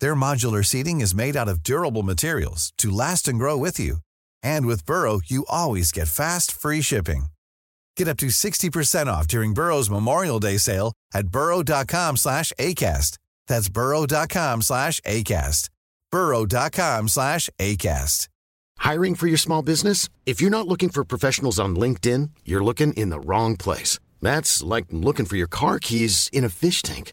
Their modular seating is made out of durable materials to last and grow with you. And with Burrow, you always get fast, free shipping. Get up to 60% off during Burrow's Memorial Day sale at burrow.com slash ACAST. That's burrow.com slash ACAST. burrow.com slash ACAST. Hiring for your small business? If you're not looking for professionals on LinkedIn, you're looking in the wrong place. That's like looking for your car keys in a fish tank.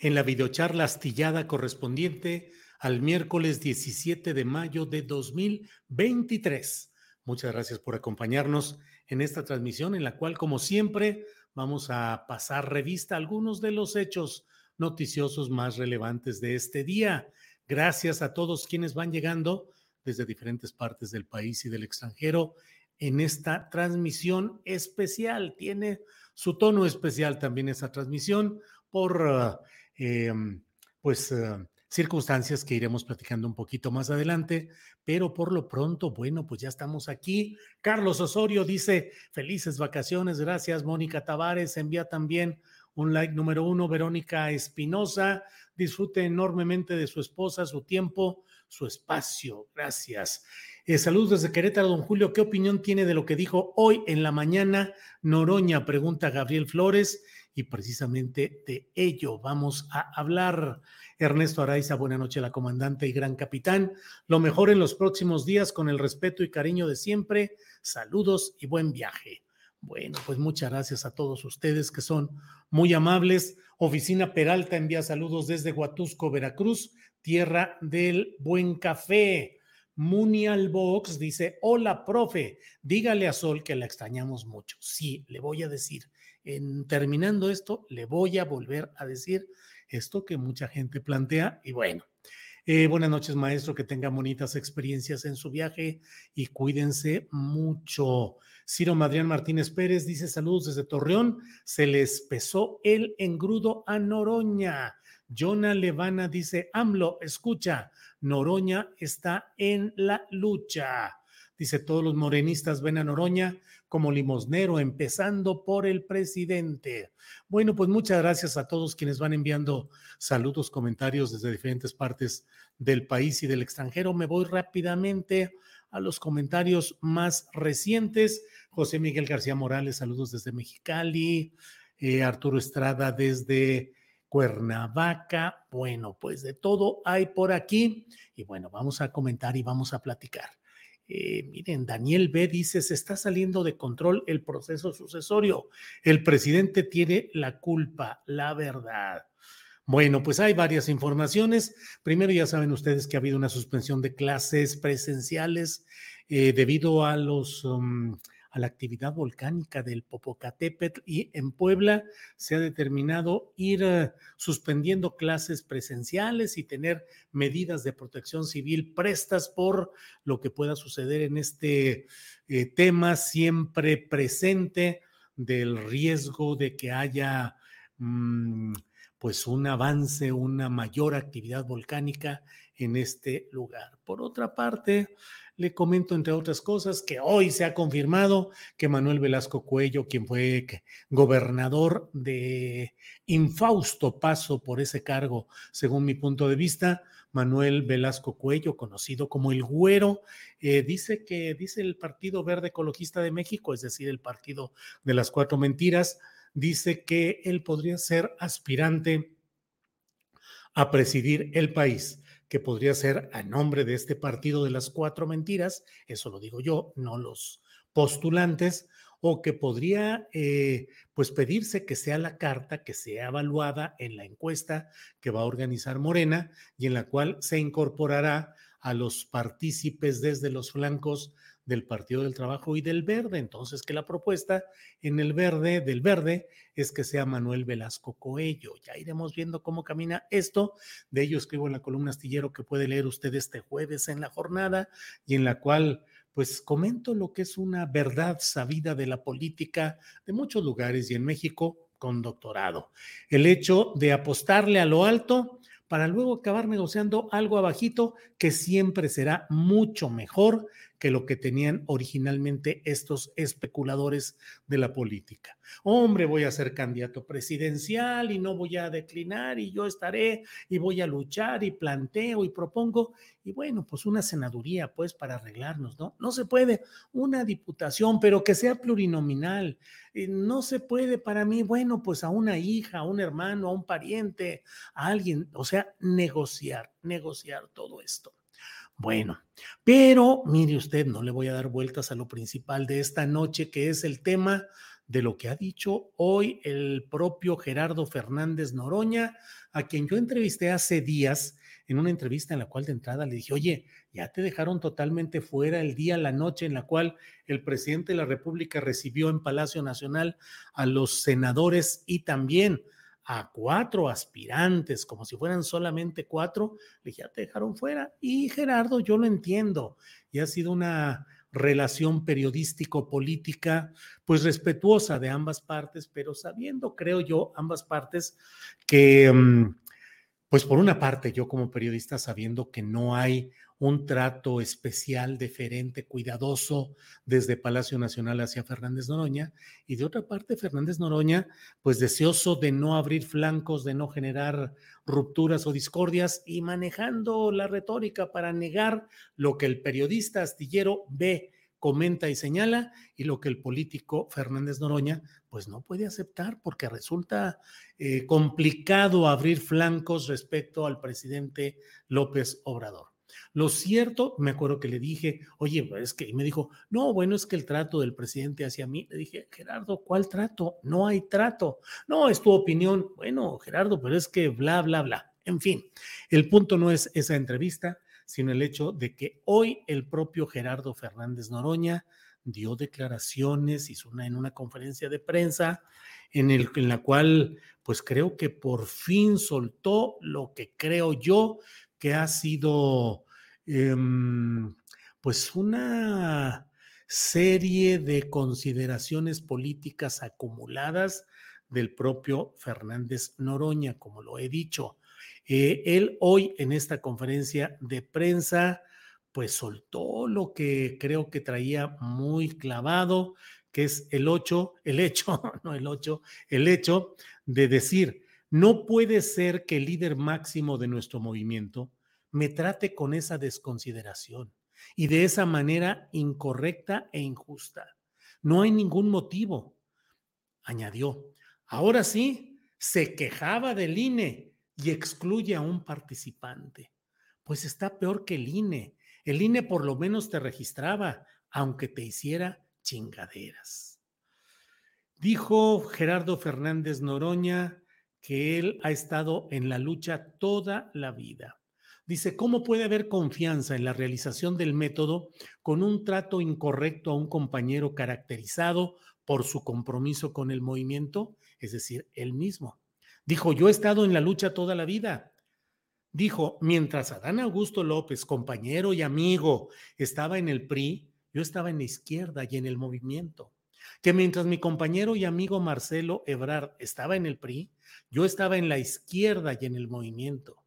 en la videocharla astillada correspondiente al miércoles 17 de mayo de 2023. Muchas gracias por acompañarnos en esta transmisión en la cual, como siempre, vamos a pasar revista a algunos de los hechos noticiosos más relevantes de este día. Gracias a todos quienes van llegando desde diferentes partes del país y del extranjero en esta transmisión especial. Tiene su tono especial también esa transmisión por uh, eh, pues uh, circunstancias que iremos platicando un poquito más adelante, pero por lo pronto, bueno, pues ya estamos aquí. Carlos Osorio dice, felices vacaciones, gracias. Mónica Tavares envía también un like número uno. Verónica Espinosa, disfrute enormemente de su esposa, su tiempo, su espacio. Gracias. Eh, saludos desde Querétaro, don Julio. ¿Qué opinión tiene de lo que dijo hoy en la mañana Noroña? Pregunta Gabriel Flores y precisamente de ello vamos a hablar. Ernesto Araiza, buena noche, la comandante y gran capitán. Lo mejor en los próximos días con el respeto y cariño de siempre. Saludos y buen viaje. Bueno, pues muchas gracias a todos ustedes que son muy amables. Oficina Peralta envía saludos desde Huatusco, Veracruz, tierra del buen café. Munial Box dice, hola, profe, dígale a Sol que la extrañamos mucho. Sí, le voy a decir en terminando esto, le voy a volver a decir esto que mucha gente plantea y bueno. Eh, buenas noches, maestro, que tenga bonitas experiencias en su viaje y cuídense mucho. Ciro Madrián Martínez Pérez dice saludos desde Torreón, se les pesó el engrudo a Noroña. Jonah Levana dice, AMLO, escucha, Noroña está en la lucha. Dice, todos los morenistas ven a Noroña como limosnero, empezando por el presidente. Bueno, pues muchas gracias a todos quienes van enviando saludos, comentarios desde diferentes partes del país y del extranjero. Me voy rápidamente a los comentarios más recientes. José Miguel García Morales, saludos desde Mexicali. Eh, Arturo Estrada desde Cuernavaca. Bueno, pues de todo hay por aquí. Y bueno, vamos a comentar y vamos a platicar. Eh, miren, Daniel B dice, se está saliendo de control el proceso sucesorio. El presidente tiene la culpa, la verdad. Bueno, pues hay varias informaciones. Primero, ya saben ustedes que ha habido una suspensión de clases presenciales eh, debido a los... Um, a la actividad volcánica del Popocatépetl y en Puebla se ha determinado ir eh, suspendiendo clases presenciales y tener medidas de protección civil prestas por lo que pueda suceder en este eh, tema siempre presente del riesgo de que haya mm, pues un avance, una mayor actividad volcánica en este lugar. Por otra parte, le comento, entre otras cosas, que hoy se ha confirmado que Manuel Velasco Cuello, quien fue gobernador de infausto paso por ese cargo, según mi punto de vista, Manuel Velasco Cuello, conocido como el Güero, eh, dice que, dice el Partido Verde Ecologista de México, es decir, el Partido de las Cuatro Mentiras, dice que él podría ser aspirante a presidir el país que podría ser a nombre de este partido de las cuatro mentiras, eso lo digo yo, no los postulantes, o que podría eh, pues pedirse que sea la carta que sea evaluada en la encuesta que va a organizar Morena y en la cual se incorporará a los partícipes desde los flancos del Partido del Trabajo y del Verde. Entonces, que la propuesta en el verde, del verde, es que sea Manuel Velasco Coello. Ya iremos viendo cómo camina esto. De ello escribo en la columna astillero que puede leer usted este jueves en la jornada y en la cual pues comento lo que es una verdad sabida de la política de muchos lugares y en México con doctorado. El hecho de apostarle a lo alto para luego acabar negociando algo abajito que siempre será mucho mejor que lo que tenían originalmente estos especuladores de la política. Hombre, voy a ser candidato presidencial y no voy a declinar y yo estaré y voy a luchar y planteo y propongo. Y bueno, pues una senaduría, pues para arreglarnos, ¿no? No se puede una diputación, pero que sea plurinominal. Eh, no se puede para mí, bueno, pues a una hija, a un hermano, a un pariente, a alguien, o sea, negociar, negociar todo esto. Bueno, pero mire usted, no le voy a dar vueltas a lo principal de esta noche, que es el tema de lo que ha dicho hoy el propio Gerardo Fernández Noroña, a quien yo entrevisté hace días en una entrevista en la cual de entrada le dije, oye, ya te dejaron totalmente fuera el día, la noche en la cual el presidente de la República recibió en Palacio Nacional a los senadores y también a cuatro aspirantes, como si fueran solamente cuatro, le dije, ya te dejaron fuera. Y Gerardo, yo lo entiendo, y ha sido una relación periodístico-política, pues respetuosa de ambas partes, pero sabiendo, creo yo, ambas partes que, mm, pues por una parte, yo como periodista, sabiendo que no hay un trato especial, deferente, cuidadoso desde Palacio Nacional hacia Fernández Noroña. Y de otra parte, Fernández Noroña, pues deseoso de no abrir flancos, de no generar rupturas o discordias y manejando la retórica para negar lo que el periodista astillero ve comenta y señala y lo que el político Fernández Noroña pues no puede aceptar porque resulta eh, complicado abrir flancos respecto al presidente López Obrador. Lo cierto, me acuerdo que le dije, oye, es que, y me dijo, no, bueno, es que el trato del presidente hacia mí, le dije, Gerardo, ¿cuál trato? No hay trato. No, es tu opinión. Bueno, Gerardo, pero es que bla, bla, bla. En fin, el punto no es esa entrevista, sino el hecho de que hoy el propio Gerardo Fernández Noroña dio declaraciones, hizo una en una conferencia de prensa en, en la cual, pues creo que por fin soltó lo que creo yo que ha sido Em, pues una serie de consideraciones políticas acumuladas del propio Fernández Noroña, como lo he dicho. Eh, él hoy en esta conferencia de prensa, pues soltó lo que creo que traía muy clavado, que es el ocho, el hecho, no el ocho, el hecho de decir, no puede ser que el líder máximo de nuestro movimiento, me trate con esa desconsideración y de esa manera incorrecta e injusta. No hay ningún motivo, añadió. Ahora sí, se quejaba del INE y excluye a un participante. Pues está peor que el INE. El INE por lo menos te registraba, aunque te hiciera chingaderas. Dijo Gerardo Fernández Noroña que él ha estado en la lucha toda la vida Dice, ¿cómo puede haber confianza en la realización del método con un trato incorrecto a un compañero caracterizado por su compromiso con el movimiento? Es decir, él mismo. Dijo, yo he estado en la lucha toda la vida. Dijo, mientras Adán Augusto López, compañero y amigo, estaba en el PRI, yo estaba en la izquierda y en el movimiento. Que mientras mi compañero y amigo Marcelo Ebrard estaba en el PRI, yo estaba en la izquierda y en el movimiento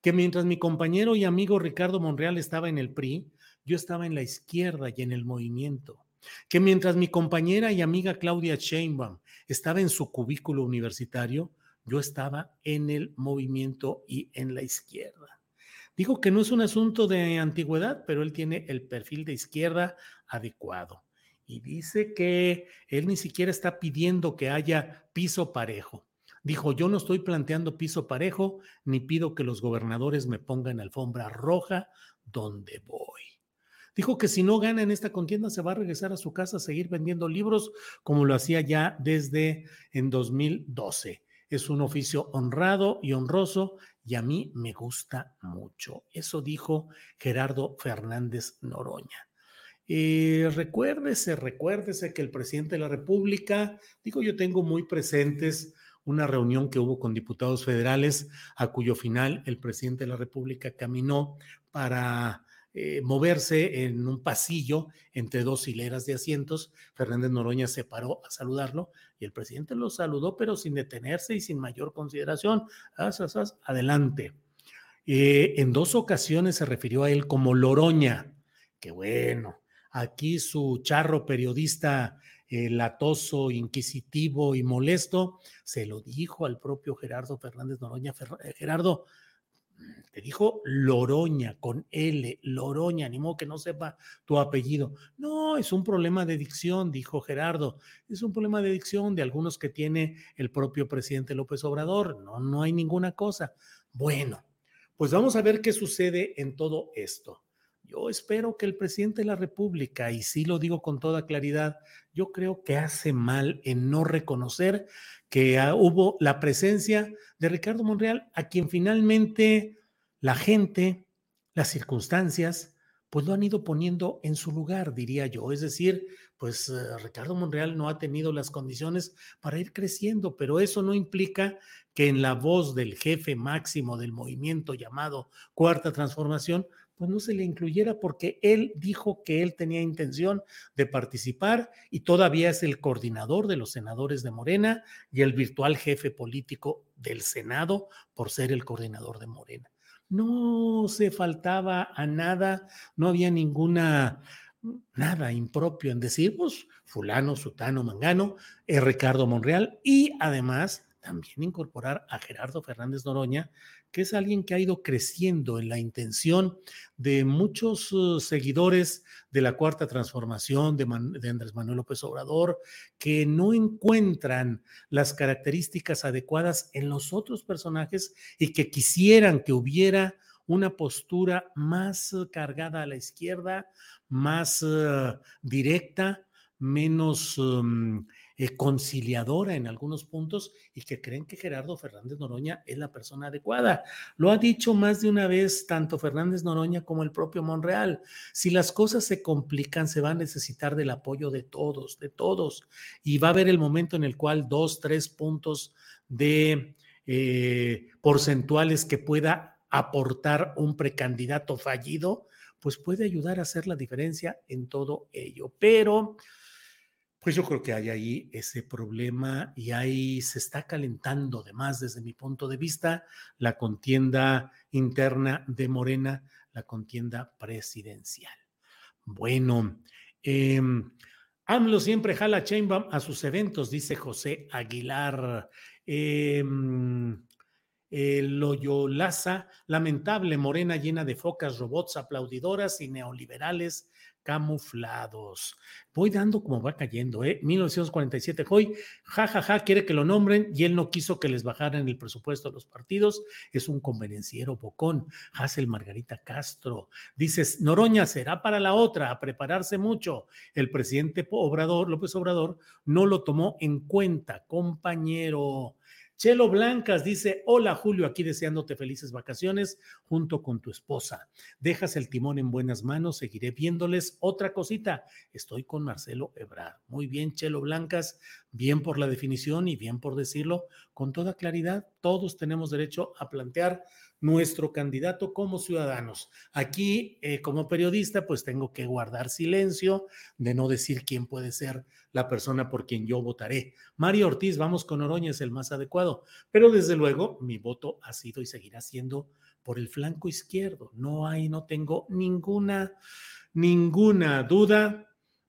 que mientras mi compañero y amigo Ricardo Monreal estaba en el PRI, yo estaba en la izquierda y en el movimiento. Que mientras mi compañera y amiga Claudia Sheinbaum estaba en su cubículo universitario, yo estaba en el movimiento y en la izquierda. Digo que no es un asunto de antigüedad, pero él tiene el perfil de izquierda adecuado. Y dice que él ni siquiera está pidiendo que haya piso parejo Dijo, yo no estoy planteando piso parejo, ni pido que los gobernadores me pongan alfombra roja donde voy. Dijo que si no gana en esta contienda se va a regresar a su casa a seguir vendiendo libros como lo hacía ya desde en 2012. Es un oficio honrado y honroso y a mí me gusta mucho. Eso dijo Gerardo Fernández Noroña. Eh, recuérdese, recuérdese que el presidente de la República, digo, yo tengo muy presentes una reunión que hubo con diputados federales, a cuyo final el presidente de la República caminó para eh, moverse en un pasillo entre dos hileras de asientos. Fernández Noroña se paró a saludarlo y el presidente lo saludó, pero sin detenerse y sin mayor consideración. adelante. Eh, en dos ocasiones se refirió a él como Loroña. Que bueno, aquí su charro periodista eh, latoso, inquisitivo y molesto, se lo dijo al propio Gerardo Fernández Noroña. Eh, Gerardo, te dijo Loroña con L, Loroña, ni modo que no sepa tu apellido. No, es un problema de dicción, dijo Gerardo. Es un problema de dicción de algunos que tiene el propio presidente López Obrador. No, no hay ninguna cosa. Bueno, pues vamos a ver qué sucede en todo esto. Yo espero que el presidente de la República, y sí lo digo con toda claridad, yo creo que hace mal en no reconocer que hubo la presencia de Ricardo Monreal, a quien finalmente la gente, las circunstancias, pues lo han ido poniendo en su lugar, diría yo. Es decir, pues eh, Ricardo Monreal no ha tenido las condiciones para ir creciendo, pero eso no implica que en la voz del jefe máximo del movimiento llamado Cuarta Transformación, pues no se le incluyera porque él dijo que él tenía intención de participar y todavía es el coordinador de los senadores de Morena y el virtual jefe político del Senado por ser el coordinador de Morena. No se faltaba a nada, no había ninguna nada impropio en decir, pues fulano, sutano, mangano, es Ricardo Monreal y además también incorporar a Gerardo Fernández Noroña, que es alguien que ha ido creciendo en la intención de muchos uh, seguidores de la Cuarta Transformación de, Andrés Manuel López Obrador, que no encuentran las características adecuadas en los otros personajes y que quisieran que hubiera una postura más uh, cargada a la izquierda, más uh, directa, menos um, eh, conciliadora en algunos puntos y que creen que Gerardo Fernández Noroña es la persona adecuada. Lo ha dicho más de una vez tanto Fernández Noroña como el propio Monreal. Si las cosas se complican, se va a necesitar del apoyo de todos, de todos. Y va a haber el momento en el cual dos, tres puntos de eh, porcentuales que pueda aportar un precandidato fallido, pues puede ayudar a hacer la diferencia en todo ello. Pero pues yo creo que hay ahí ese problema y ahí se está calentando, además, desde mi punto de vista, la contienda interna de Morena, la contienda presidencial. Bueno, eh, AMLO siempre jala Chainbaum a sus eventos, dice José Aguilar. Eh, Loyolaza, lamentable, Morena llena de focas, robots, aplaudidoras y neoliberales camuflados. Voy dando como va cayendo, ¿eh? 1947, Hoy, jajaja, ja, ja, quiere que lo nombren y él no quiso que les bajaran el presupuesto a los partidos. Es un convenenciero bocón. Hazel Margarita Castro. Dices, Noroña será para la otra, a prepararse mucho. El presidente Obrador, López Obrador, no lo tomó en cuenta, compañero. Chelo Blancas dice, hola Julio, aquí deseándote felices vacaciones junto con tu esposa. Dejas el timón en buenas manos, seguiré viéndoles. Otra cosita, estoy con Marcelo Ebrard. Muy bien, Chelo Blancas, bien por la definición y bien por decirlo con toda claridad. Todos tenemos derecho a plantear nuestro candidato como ciudadanos. Aquí, eh, como periodista, pues tengo que guardar silencio de no decir quién puede ser la persona por quien yo votaré. Mario Ortiz, vamos con Oroña, es el más adecuado, pero desde luego mi voto ha sido y seguirá siendo por el flanco izquierdo. No hay, no tengo ninguna, ninguna duda.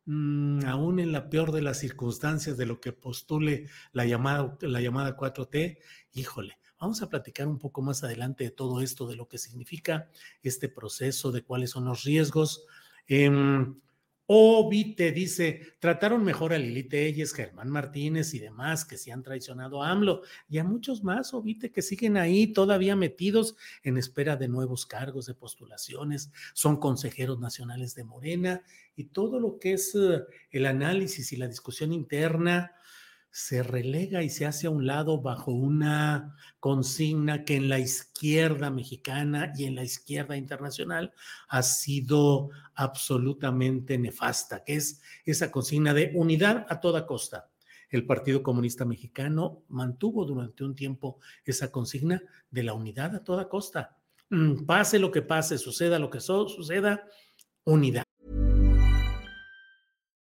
Mm, aún en la peor de las circunstancias de lo que postule la llamada, la llamada 4T, híjole, Vamos a platicar un poco más adelante de todo esto, de lo que significa este proceso, de cuáles son los riesgos. Ovite dice, trataron mejor a Lili Telles, Germán Martínez y demás que se han traicionado a AMLO y a muchos más, Ovite, que siguen ahí todavía metidos en espera de nuevos cargos, de postulaciones, son consejeros nacionales de Morena y todo lo que es eh, el análisis y la discusión interna se relega y se hace a un lado bajo una consigna que en la izquierda mexicana y en la izquierda internacional ha sido absolutamente nefasta, que es esa consigna de unidad a toda costa. El Partido Comunista Mexicano mantuvo durante un tiempo esa consigna de la unidad a toda costa. Mm, pase lo que pase, suceda lo que suceda, unidad.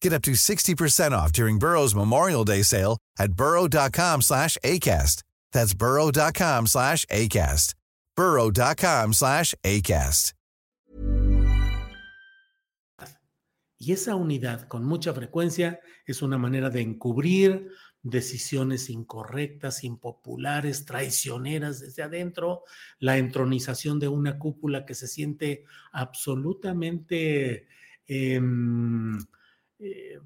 Get up to 60% off during Burrow's Memorial Day sale at burrow.com slash ACAST. That's burrow.com slash ACAST. burrow.com slash ACAST. Y esa unidad con mucha frecuencia es una manera de encubrir decisiones incorrectas, impopulares, traicioneras desde adentro, la entronización de una cúpula que se siente absolutamente... Eh, eh,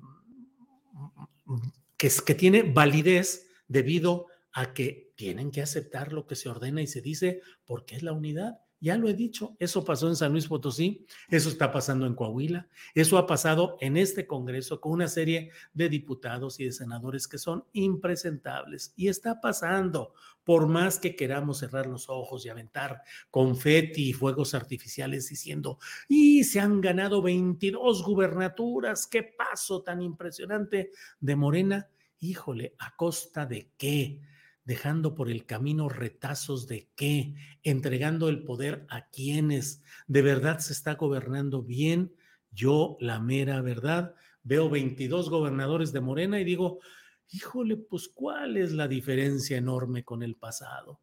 que, que tiene validez debido a que tienen que aceptar lo que se ordena y se dice porque es la unidad. Ya lo he dicho, eso pasó en San Luis Potosí, eso está pasando en Coahuila, eso ha pasado en este Congreso con una serie de diputados y de senadores que son impresentables y está pasando, por más que queramos cerrar los ojos y aventar confeti y fuegos artificiales diciendo, y se han ganado 22 gubernaturas, qué paso tan impresionante de Morena, híjole, ¿a costa de qué? Dejando por el camino retazos de qué, entregando el poder a quienes de verdad se está gobernando bien. Yo, la mera verdad, veo 22 gobernadores de Morena y digo, híjole, pues ¿cuál es la diferencia enorme con el pasado?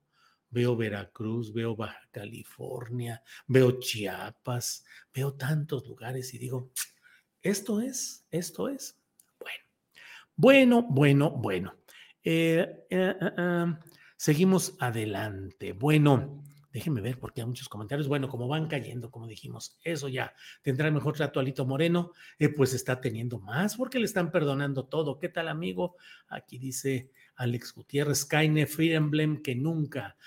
Veo Veracruz, veo Baja California, veo Chiapas, veo tantos lugares y digo, esto es, esto es. Bueno, bueno, bueno, bueno. Eh, eh, eh, seguimos adelante. Bueno, déjenme ver porque hay muchos comentarios. Bueno, como van cayendo, como dijimos, eso ya tendrá el mejor trato Alito Moreno, pues está teniendo más porque le están perdonando todo. ¿Qué tal, amigo? Aquí dice Alex Gutiérrez, Kaine Free Emblem que nunca.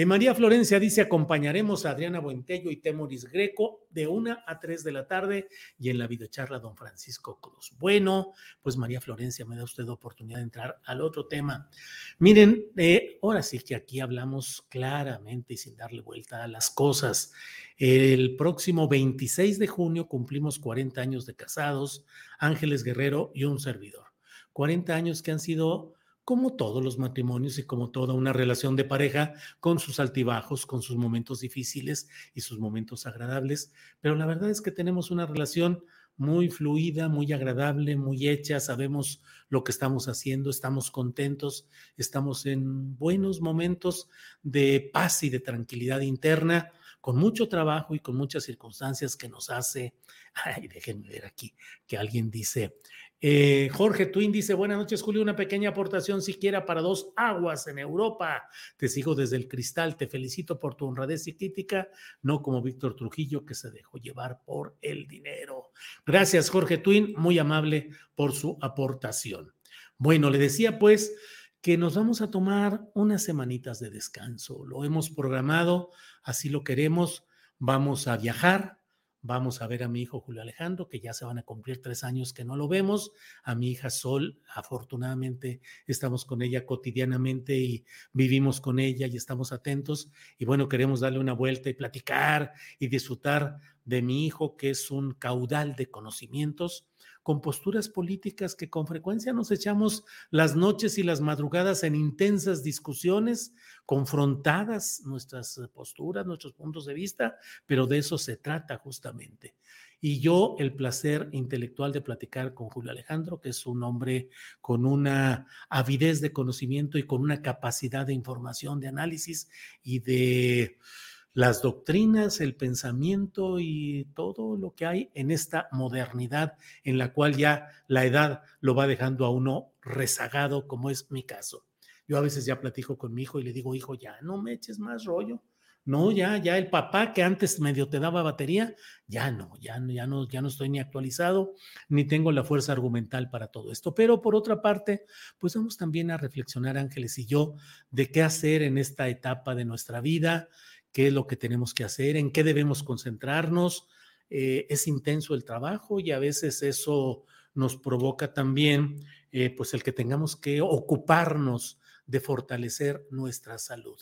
Eh, María Florencia dice, acompañaremos a Adriana Buentello y Temoris Greco de una a tres de la tarde y en la videocharla don Francisco Cruz. Bueno, pues María Florencia, me da usted oportunidad de entrar al otro tema. Miren, eh, ahora sí que aquí hablamos claramente y sin darle vuelta a las cosas. El próximo 26 de junio cumplimos 40 años de casados, Ángeles Guerrero y un servidor. 40 años que han sido como todos los matrimonios y como toda una relación de pareja, con sus altibajos, con sus momentos difíciles y sus momentos agradables. Pero la verdad es que tenemos una relación muy fluida, muy agradable, muy hecha, sabemos lo que estamos haciendo, estamos contentos, estamos en buenos momentos de paz y de tranquilidad interna, con mucho trabajo y con muchas circunstancias que nos hace, ay, déjenme ver aquí, que alguien dice, eh, Jorge Twin dice, buenas noches Julio, una pequeña aportación siquiera para dos aguas en Europa. Te sigo desde el cristal, te felicito por tu honradez y crítica, no como Víctor Trujillo que se dejó llevar por el dinero. Gracias Jorge Twin, muy amable por su aportación. Bueno, le decía pues que nos vamos a tomar unas semanitas de descanso, lo hemos programado, así lo queremos, vamos a viajar, Vamos a ver a mi hijo Julio Alejandro, que ya se van a cumplir tres años que no lo vemos. A mi hija Sol, afortunadamente estamos con ella cotidianamente y vivimos con ella y estamos atentos. Y bueno, queremos darle una vuelta y platicar y disfrutar de mi hijo, que es un caudal de conocimientos con posturas políticas que con frecuencia nos echamos las noches y las madrugadas en intensas discusiones, confrontadas nuestras eh, posturas, nuestros puntos de vista, pero de eso se trata justamente. Y yo el placer intelectual de platicar con Julio Alejandro, que es un hombre con una avidez de conocimiento y con una capacidad de información, de análisis y de las doctrinas, el pensamiento y todo lo que hay en esta modernidad en la cual ya la edad lo va dejando a uno rezagado, como es mi caso. Yo a veces ya platico con mi hijo y le digo, hijo, ya no me eches más rollo. No, ya, ya el papá que antes medio te daba batería, ya no, ya, ya no, ya no estoy ni actualizado, ni tengo la fuerza argumental para todo esto. Pero por otra parte, pues vamos también a reflexionar, Ángeles y yo, de qué hacer en esta etapa de nuestra vida, qué es lo que tenemos que hacer, en qué debemos concentrarnos. Eh, es intenso el trabajo y a veces eso nos provoca también eh, pues el que tengamos que ocuparnos de fortalecer nuestra salud,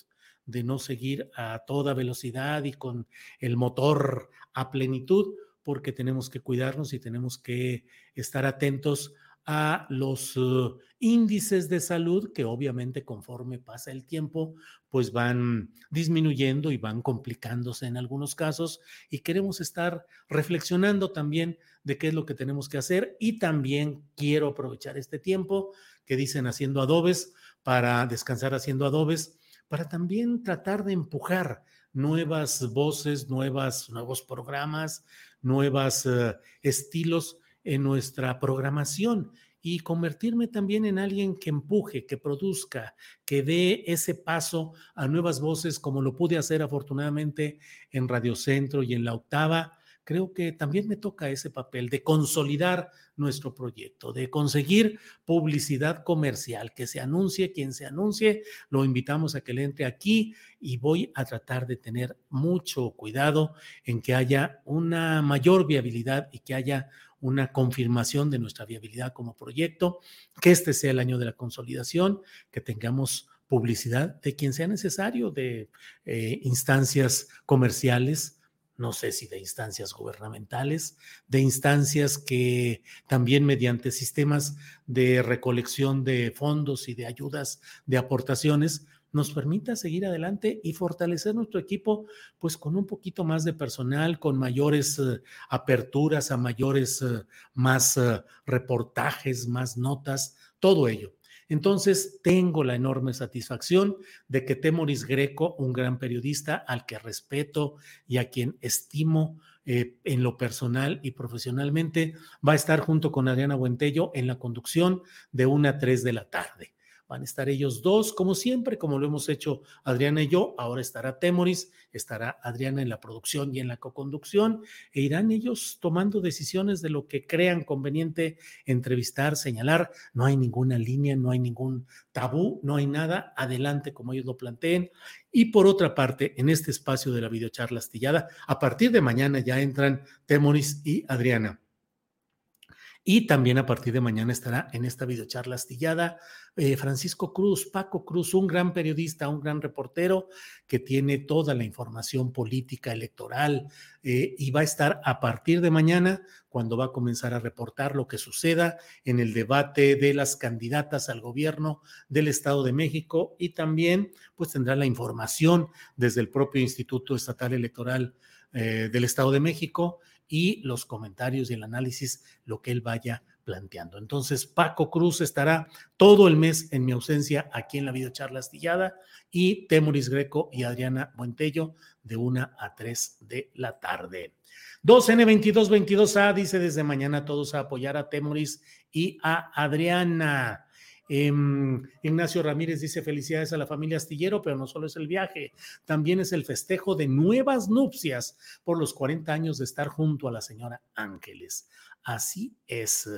de no seguir a toda velocidad y con el motor a plenitud, porque tenemos que cuidarnos y tenemos que estar atentos a los uh, índices de salud que obviamente conforme pasa el tiempo, pues van disminuyendo y van complicándose en algunos casos y queremos estar reflexionando también de qué es lo que tenemos que hacer y también quiero aprovechar este tiempo que dicen haciendo adobes para descansar haciendo adobes para también tratar de empujar nuevas voces, nuevas, nuevos programas, nuevos uh, estilos en nuestra programación y convertirme también en alguien que empuje, que produzca, que dé ese paso a nuevas voces como lo pude hacer afortunadamente en Radio Centro y en la octava. Creo que también me toca ese papel de consolidar nuestro proyecto, de conseguir publicidad comercial, que se anuncie quien se anuncie, lo invitamos a que le entre aquí y voy a tratar de tener mucho cuidado en que haya una mayor viabilidad y que haya una confirmación de nuestra viabilidad como proyecto, que este sea el año de la consolidación, que tengamos publicidad de quien sea necesario, de eh, instancias comerciales, no sé si de instancias gubernamentales, de instancias que también mediante sistemas de recolección de fondos y de ayudas, de aportaciones, nos permita seguir adelante y fortalecer nuestro equipo, pues con un poquito más de personal, con mayores eh, aperturas, a mayores, eh, más eh, reportajes, más notas, todo ello. Entonces, tengo la enorme satisfacción de que Temoris Greco, un gran periodista al que respeto y a quien estimo en lo personal y profesionalmente, va a estar junto con Adriana Buentello en la conducción de una a tres de la tarde. Van a estar ellos dos, como siempre, como lo hemos hecho Adriana y yo. Ahora estará Temoris, estará Adriana en la producción y en la coconducción, e irán ellos tomando decisiones de lo que crean conveniente entrevistar, señalar. No hay ninguna línea, no hay ningún tabú, no hay nada. Adelante, como ellos lo planteen. Y por otra parte, en este espacio de la videocharla astillada, a partir de mañana ya entran Temoris y Adriana. Y también a partir de mañana estará en esta videocharla astillada eh, Francisco Cruz, Paco Cruz, un gran periodista, un gran reportero que tiene toda la información política, electoral, eh, y va a estar a partir de mañana cuando va a comenzar a reportar lo que suceda en el debate de las candidatas al gobierno del Estado de México y también pues tendrá la información desde el propio Instituto Estatal Electoral eh, del Estado de México y los comentarios y el análisis, lo que él vaya planteando. Entonces, Paco Cruz estará todo el mes en mi ausencia aquí en la videocharla astillada y Temuris Greco y Adriana Buentello de una a tres de la tarde. 2N2222A dice desde mañana todos a apoyar a Temuris y a Adriana. Em, Ignacio Ramírez dice felicidades a la familia Astillero, pero no solo es el viaje, también es el festejo de nuevas nupcias por los 40 años de estar junto a la señora Ángeles. Así es.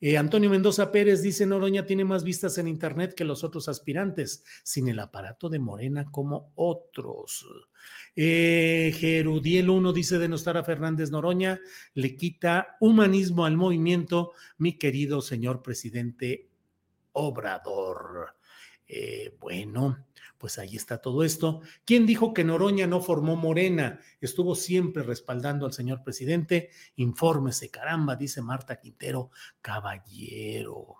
Eh, Antonio Mendoza Pérez dice, Noroña tiene más vistas en Internet que los otros aspirantes, sin el aparato de Morena como otros. Eh, Gerudiel 1 dice denostar a Fernández Noroña, le quita humanismo al movimiento, mi querido señor presidente Obrador. Eh, bueno, pues ahí está todo esto. ¿Quién dijo que Noroña no formó Morena? Estuvo siempre respaldando al señor presidente. Infórmese, caramba, dice Marta Quintero, caballero.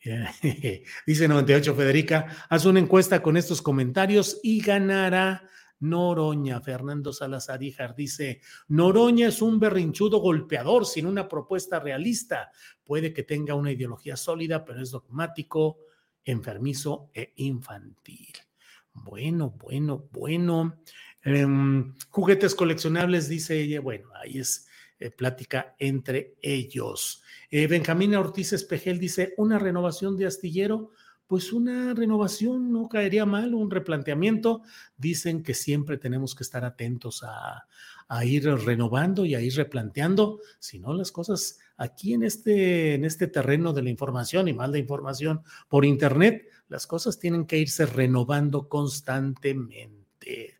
dice 98 Federica, haz una encuesta con estos comentarios y ganará Noroña. Fernando Salazar Ijar dice, Noroña es un berrinchudo golpeador sin una propuesta realista. Puede que tenga una ideología sólida, pero es dogmático, enfermizo e infantil. Bueno, bueno, bueno. Em, juguetes coleccionables, dice ella. Bueno, ahí es eh, plática entre ellos. Eh, Benjamín Ortiz Espejel dice, una renovación de astillero pues una renovación no caería mal, un replanteamiento. Dicen que siempre tenemos que estar atentos a, ir renovando y a ir replanteando, si no las cosas aquí en este, en este terreno de la información y más de información por Internet, las cosas tienen que irse renovando constantemente.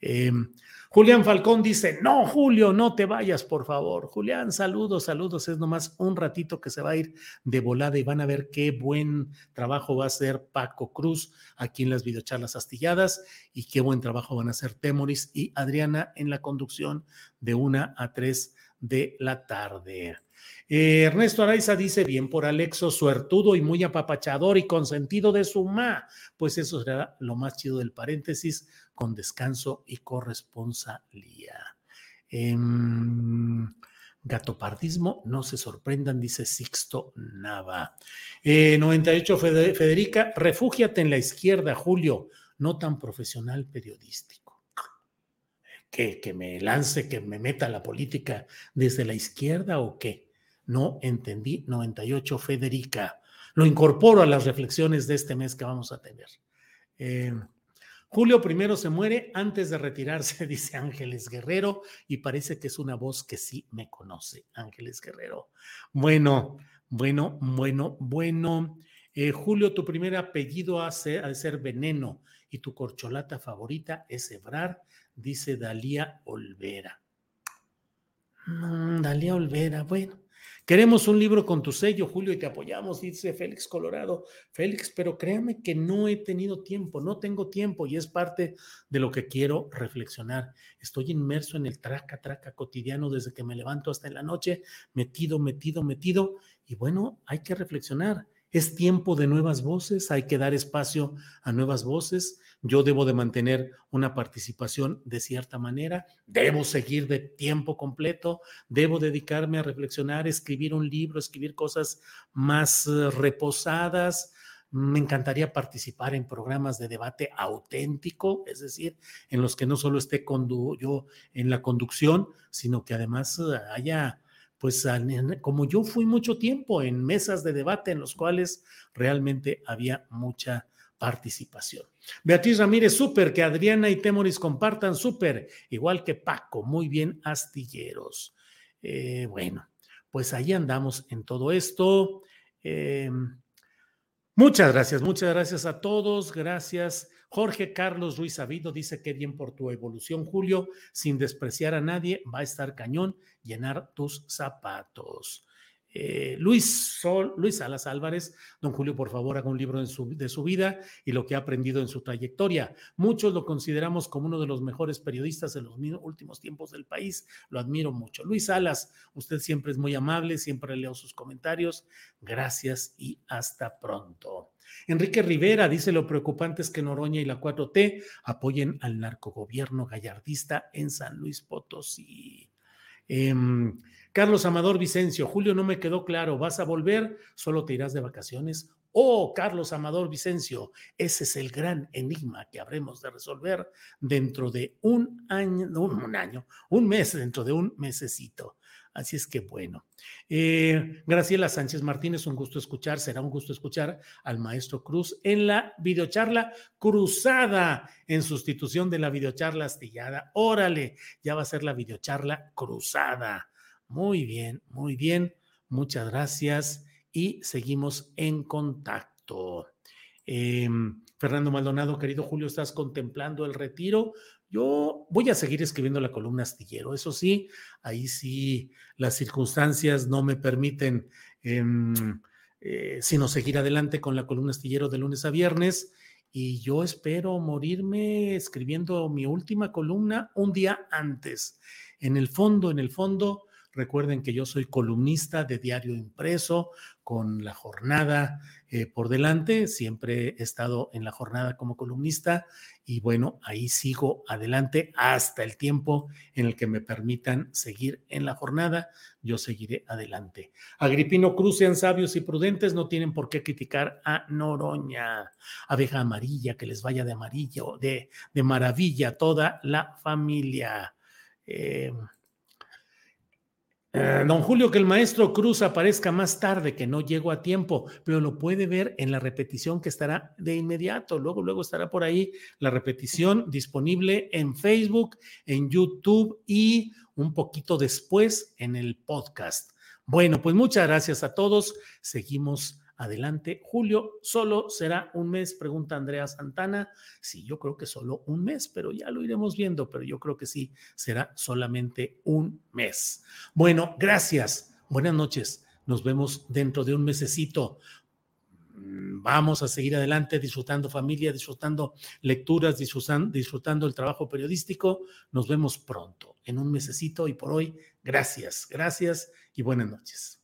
Em, Julián Falcón dice, no, Julio, no te vayas, por favor. Julián, saludos, saludos. Es nomás un ratito que se va a ir de volada y van a ver qué buen trabajo va a hacer Paco Cruz aquí en las videocharlas astilladas y qué buen trabajo van a hacer Temoris y Adriana en la conducción de una a tres de la tarde. Eh, Ernesto Araiza dice, bien por Alexo, suertudo y muy apapachador y consentido de su ma. Pues eso será lo más chido del paréntesis, con descanso y corresponsalía. Em, gatopardismo, no se sorprendan, dice Sixto Nava. 98 eh, Federica, refúgiate en la izquierda, Julio, no tan profesional periodístico. ¿Que, que me lance, que me meta la política desde la izquierda o qué? No entendí. 98 Federica. Lo incorporo a las reflexiones de este mes que vamos a tener. Eh, Julio primero se muere antes de retirarse, dice Ángeles Guerrero, y parece que es una voz que sí me conoce, Ángeles Guerrero. Bueno, bueno, bueno, bueno. Eh, Julio, tu primer apellido ha de ser Veneno y tu corcholata favorita es Ebrar, dice Dalía Olvera. Mm, Dalía Olvera, bueno, Queremos un libro con tu sello, Julio, y te apoyamos, dice Félix Colorado. Félix, pero créame que no he tenido tiempo, no tengo tiempo y es parte de lo que quiero reflexionar. Estoy inmerso en el traca, traca cotidiano desde que me levanto hasta en la noche, metido, metido, metido. Y bueno, hay que reflexionar. Es tiempo de nuevas voces, hay que dar espacio a nuevas voces. Yo debo de mantener una participación de cierta manera, debo seguir de tiempo completo, debo dedicarme a reflexionar, escribir un libro, escribir cosas más eh, reposadas. Me encantaría participar en programas de debate auténtico, es decir, en los que no solo esté yo en la conducción, sino que además eh, haya pues como yo fui mucho tiempo en mesas de debate en los cuales realmente había mucha participación. Beatriz Ramírez, súper, que Adriana y Temoris compartan, súper, igual que Paco, muy bien, astilleros. Eh, bueno, pues ahí andamos en todo esto. Eh, muchas gracias, muchas gracias a todos, gracias. Jorge Carlos Ruiz Sabido dice que bien por tu evolución, Julio, sin despreciar a nadie, va a estar cañón llenar tus zapatos. Eh, Luis, Sol, Luis Salas Álvarez, don Julio, por favor, haga un libro de su, de su, vida y lo que ha aprendido en su trayectoria. Muchos lo consideramos como uno de los mejores periodistas en los últimos tiempos del país. Lo admiro mucho. Luis Salas, usted siempre es muy amable, siempre leo sus comentarios. Gracias y hasta pronto. Enrique Rivera dice lo preocupante es que Noroña y la 4T apoyen al narcogobierno gallardista en San Luis Potosí. Em, Carlos Amador Vicencio, Julio, no me quedó claro, ¿vas a volver? ¿Solo te irás de vacaciones? Oh, Carlos Amador Vicencio, ese es el gran enigma que habremos de resolver dentro de un año, un año, un mes, dentro de un mesecito. Así es que bueno. Eh, Graciela Sánchez Martínez, un gusto escuchar, será un gusto escuchar al maestro Cruz en la videocharla cruzada en sustitución de la videocharla astillada. Órale, ya va a ser la videocharla cruzada. Muy bien, muy bien. Muchas gracias y seguimos en contacto. Em, Fernando Maldonado, querido Julio, ¿estás contemplando el retiro? Yo voy a seguir escribiendo la columna astillero. Eso sí, ahí sí las circunstancias no me permiten em, eh, sino seguir adelante con la columna astillero de lunes a viernes. Y yo espero morirme escribiendo mi última columna un día antes. En el fondo, en el fondo, Recuerden que yo soy columnista de diario impreso con la jornada eh, por delante. Siempre he estado en la jornada como columnista y bueno, ahí sigo adelante hasta el tiempo en el que me permitan seguir en la jornada. Yo seguiré adelante. Agripino Cruz, sean sabios y prudentes, no tienen por qué criticar a Noroña, abeja amarilla, que les vaya de amarillo, de, de maravilla toda la familia. Eh, eh, don Julio, que el maestro Cruz aparezca más tarde, que no llego a tiempo, pero lo puede ver en la repetición que estará de inmediato. Luego, luego estará por ahí la repetición disponible en Facebook, en YouTube y un poquito después en el podcast. Bueno, pues muchas gracias a todos. Seguimos adelante. Julio, solo será un mes, pregunta Andrea Santana. Sí, yo creo que solo un mes, pero ya lo iremos viendo, pero yo creo que sí, será solamente un mes. Bueno, gracias. Buenas noches. Nos vemos dentro de un mesecito. Mm, vamos a seguir adelante disfrutando familia, disfrutando lecturas, disfrutando, disfrutando el trabajo periodístico. Nos vemos pronto, en un mesecito y por hoy, gracias, gracias y buenas noches.